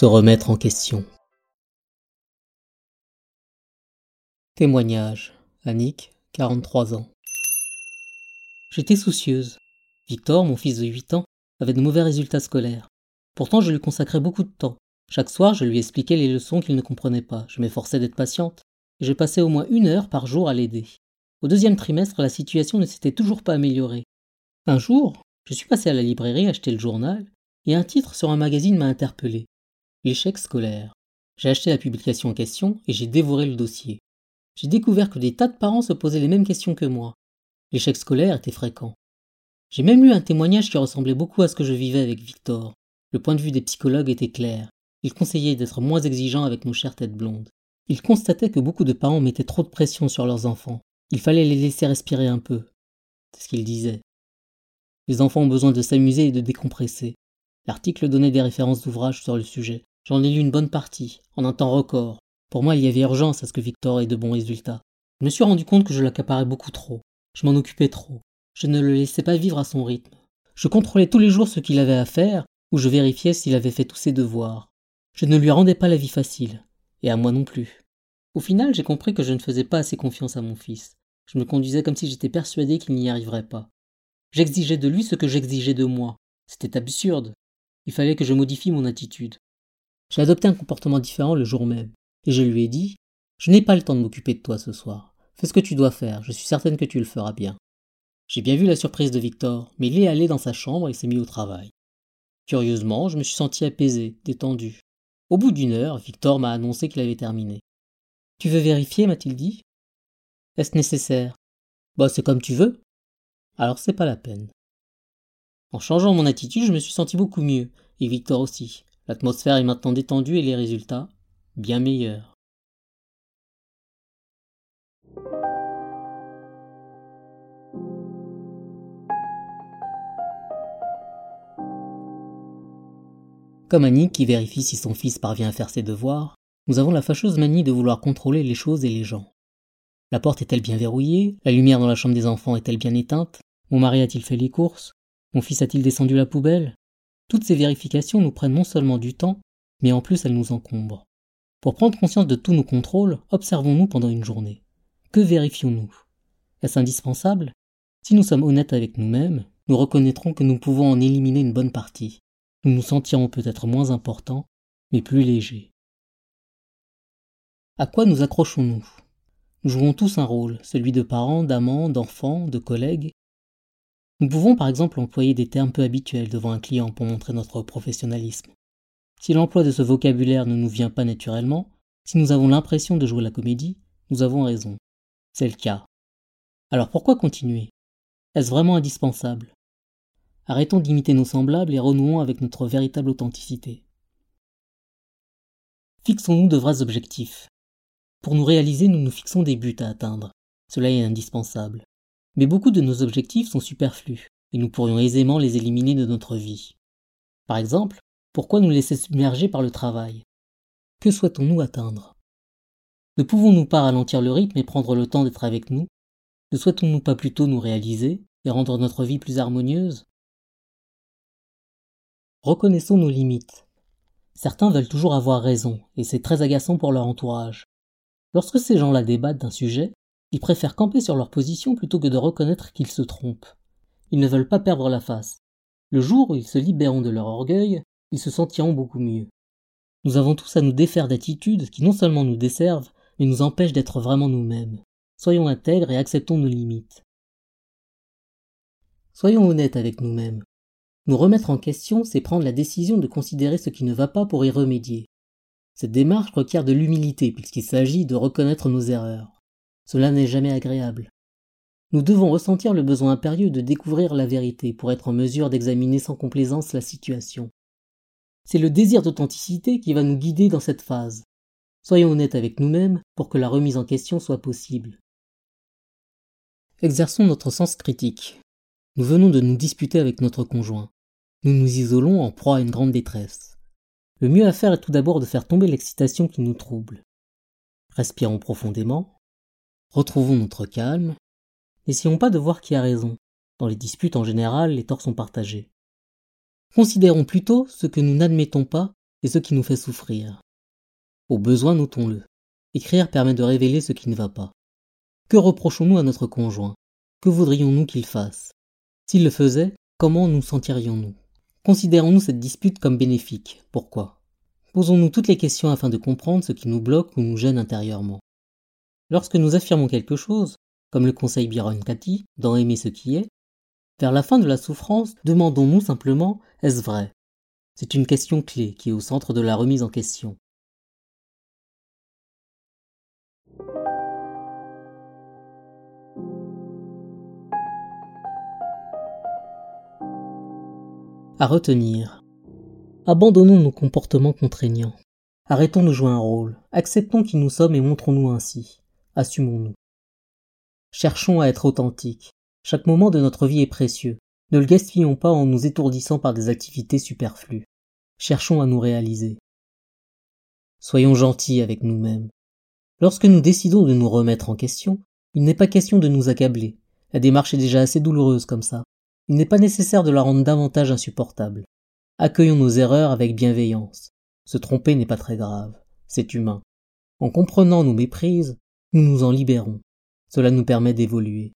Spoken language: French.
Se remettre en question. Témoignage. Annick, 43 ans. J'étais soucieuse. Victor, mon fils de 8 ans, avait de mauvais résultats scolaires. Pourtant, je lui consacrais beaucoup de temps. Chaque soir, je lui expliquais les leçons qu'il ne comprenait pas. Je m'efforçais d'être patiente. Et je passais au moins une heure par jour à l'aider. Au deuxième trimestre, la situation ne s'était toujours pas améliorée. Un jour, je suis passé à la librairie acheter le journal, et un titre sur un magazine m'a interpellé. L'échec scolaire. J'ai acheté la publication en question et j'ai dévoré le dossier. J'ai découvert que des tas de parents se posaient les mêmes questions que moi. L'échec scolaire était fréquent. J'ai même lu un témoignage qui ressemblait beaucoup à ce que je vivais avec Victor. Le point de vue des psychologues était clair. Ils conseillaient d'être moins exigeants avec nos chères têtes blondes. Ils constataient que beaucoup de parents mettaient trop de pression sur leurs enfants. Il fallait les laisser respirer un peu. C'est ce qu'ils disaient. Les enfants ont besoin de s'amuser et de décompresser. L'article donnait des références d'ouvrages sur le sujet. J'en ai lu une bonne partie, en un temps record. Pour moi, il y avait urgence à ce que Victor ait de bons résultats. Je me suis rendu compte que je l'accaparais beaucoup trop. Je m'en occupais trop. Je ne le laissais pas vivre à son rythme. Je contrôlais tous les jours ce qu'il avait à faire, ou je vérifiais s'il avait fait tous ses devoirs. Je ne lui rendais pas la vie facile, et à moi non plus. Au final, j'ai compris que je ne faisais pas assez confiance à mon fils. Je me conduisais comme si j'étais persuadé qu'il n'y arriverait pas. J'exigeais de lui ce que j'exigeais de moi. C'était absurde. Il fallait que je modifie mon attitude. J'ai adopté un comportement différent le jour même, et je lui ai dit Je n'ai pas le temps de m'occuper de toi ce soir. Fais ce que tu dois faire, je suis certaine que tu le feras bien. J'ai bien vu la surprise de Victor, mais il est allé dans sa chambre et s'est mis au travail. Curieusement, je me suis senti apaisé, détendu. Au bout d'une heure, Victor m'a annoncé qu'il avait terminé. Tu veux vérifier, m'a-t-il dit est-ce nécessaire Bah, c'est comme tu veux. Alors c'est pas la peine. En changeant mon attitude, je me suis senti beaucoup mieux, et Victor aussi. L'atmosphère est maintenant détendue et les résultats bien meilleurs. Comme Annie qui vérifie si son fils parvient à faire ses devoirs, nous avons la fâcheuse manie de vouloir contrôler les choses et les gens. La porte est-elle bien verrouillée? La lumière dans la chambre des enfants est-elle bien éteinte? Mon mari a-t-il fait les courses? Mon fils a-t-il descendu la poubelle? Toutes ces vérifications nous prennent non seulement du temps, mais en plus elles nous encombrent. Pour prendre conscience de tous nos contrôles, observons-nous pendant une journée. Que vérifions-nous? Est-ce indispensable? Si nous sommes honnêtes avec nous-mêmes, nous reconnaîtrons que nous pouvons en éliminer une bonne partie. Nous nous sentirons peut-être moins importants, mais plus légers. À quoi nous accrochons-nous? Nous jouons tous un rôle, celui de parents, d'amants, d'enfants, de collègues. Nous pouvons par exemple employer des termes peu habituels devant un client pour montrer notre professionnalisme. Si l'emploi de ce vocabulaire ne nous vient pas naturellement, si nous avons l'impression de jouer la comédie, nous avons raison. C'est le cas. Alors pourquoi continuer? Est-ce vraiment indispensable? Arrêtons d'imiter nos semblables et renouons avec notre véritable authenticité. Fixons-nous de vrais objectifs. Pour nous réaliser, nous nous fixons des buts à atteindre. Cela est indispensable. Mais beaucoup de nos objectifs sont superflus, et nous pourrions aisément les éliminer de notre vie. Par exemple, pourquoi nous laisser submerger par le travail? Que souhaitons-nous atteindre? Ne pouvons-nous pas ralentir le rythme et prendre le temps d'être avec nous? Ne souhaitons-nous pas plutôt nous réaliser et rendre notre vie plus harmonieuse? Reconnaissons nos limites. Certains veulent toujours avoir raison, et c'est très agaçant pour leur entourage. Lorsque ces gens-là débattent d'un sujet, ils préfèrent camper sur leur position plutôt que de reconnaître qu'ils se trompent. Ils ne veulent pas perdre la face. Le jour où ils se libéreront de leur orgueil, ils se sentiront beaucoup mieux. Nous avons tous à nous défaire d'attitudes qui non seulement nous desservent, mais nous empêchent d'être vraiment nous-mêmes. Soyons intègres et acceptons nos limites. Soyons honnêtes avec nous-mêmes. Nous remettre en question, c'est prendre la décision de considérer ce qui ne va pas pour y remédier. Cette démarche requiert de l'humilité puisqu'il s'agit de reconnaître nos erreurs. Cela n'est jamais agréable. Nous devons ressentir le besoin impérieux de découvrir la vérité pour être en mesure d'examiner sans complaisance la situation. C'est le désir d'authenticité qui va nous guider dans cette phase. Soyons honnêtes avec nous-mêmes pour que la remise en question soit possible. Exerçons notre sens critique. Nous venons de nous disputer avec notre conjoint. Nous nous isolons en proie à une grande détresse. Le mieux à faire est tout d'abord de faire tomber l'excitation qui nous trouble. Respirons profondément, retrouvons notre calme, n'essayons pas de voir qui a raison. Dans les disputes en général, les torts sont partagés. Considérons plutôt ce que nous n'admettons pas et ce qui nous fait souffrir. Au besoin, notons-le. Écrire permet de révéler ce qui ne va pas. Que reprochons-nous à notre conjoint? Que voudrions-nous qu'il fasse? S'il le faisait, comment nous sentirions-nous? Considérons-nous cette dispute comme bénéfique? Pourquoi? Posons-nous toutes les questions afin de comprendre ce qui nous bloque ou nous gêne intérieurement. Lorsque nous affirmons quelque chose, comme le conseil Byron Cathy dans Aimer ce qui est, vers la fin de la souffrance, demandons-nous simplement est-ce vrai? C'est une question clé qui est au centre de la remise en question. À retenir. Abandonnons nos comportements contraignants. Arrêtons de jouer un rôle. Acceptons qui nous sommes et montrons-nous ainsi. Assumons-nous. Cherchons à être authentiques. Chaque moment de notre vie est précieux. Ne le gaspillons pas en nous étourdissant par des activités superflues. Cherchons à nous réaliser. Soyons gentils avec nous-mêmes. Lorsque nous décidons de nous remettre en question, il n'est pas question de nous accabler. La démarche est déjà assez douloureuse comme ça il n'est pas nécessaire de la rendre davantage insupportable. Accueillons nos erreurs avec bienveillance. Se tromper n'est pas très grave, c'est humain. En comprenant nos méprises, nous nous en libérons. Cela nous permet d'évoluer.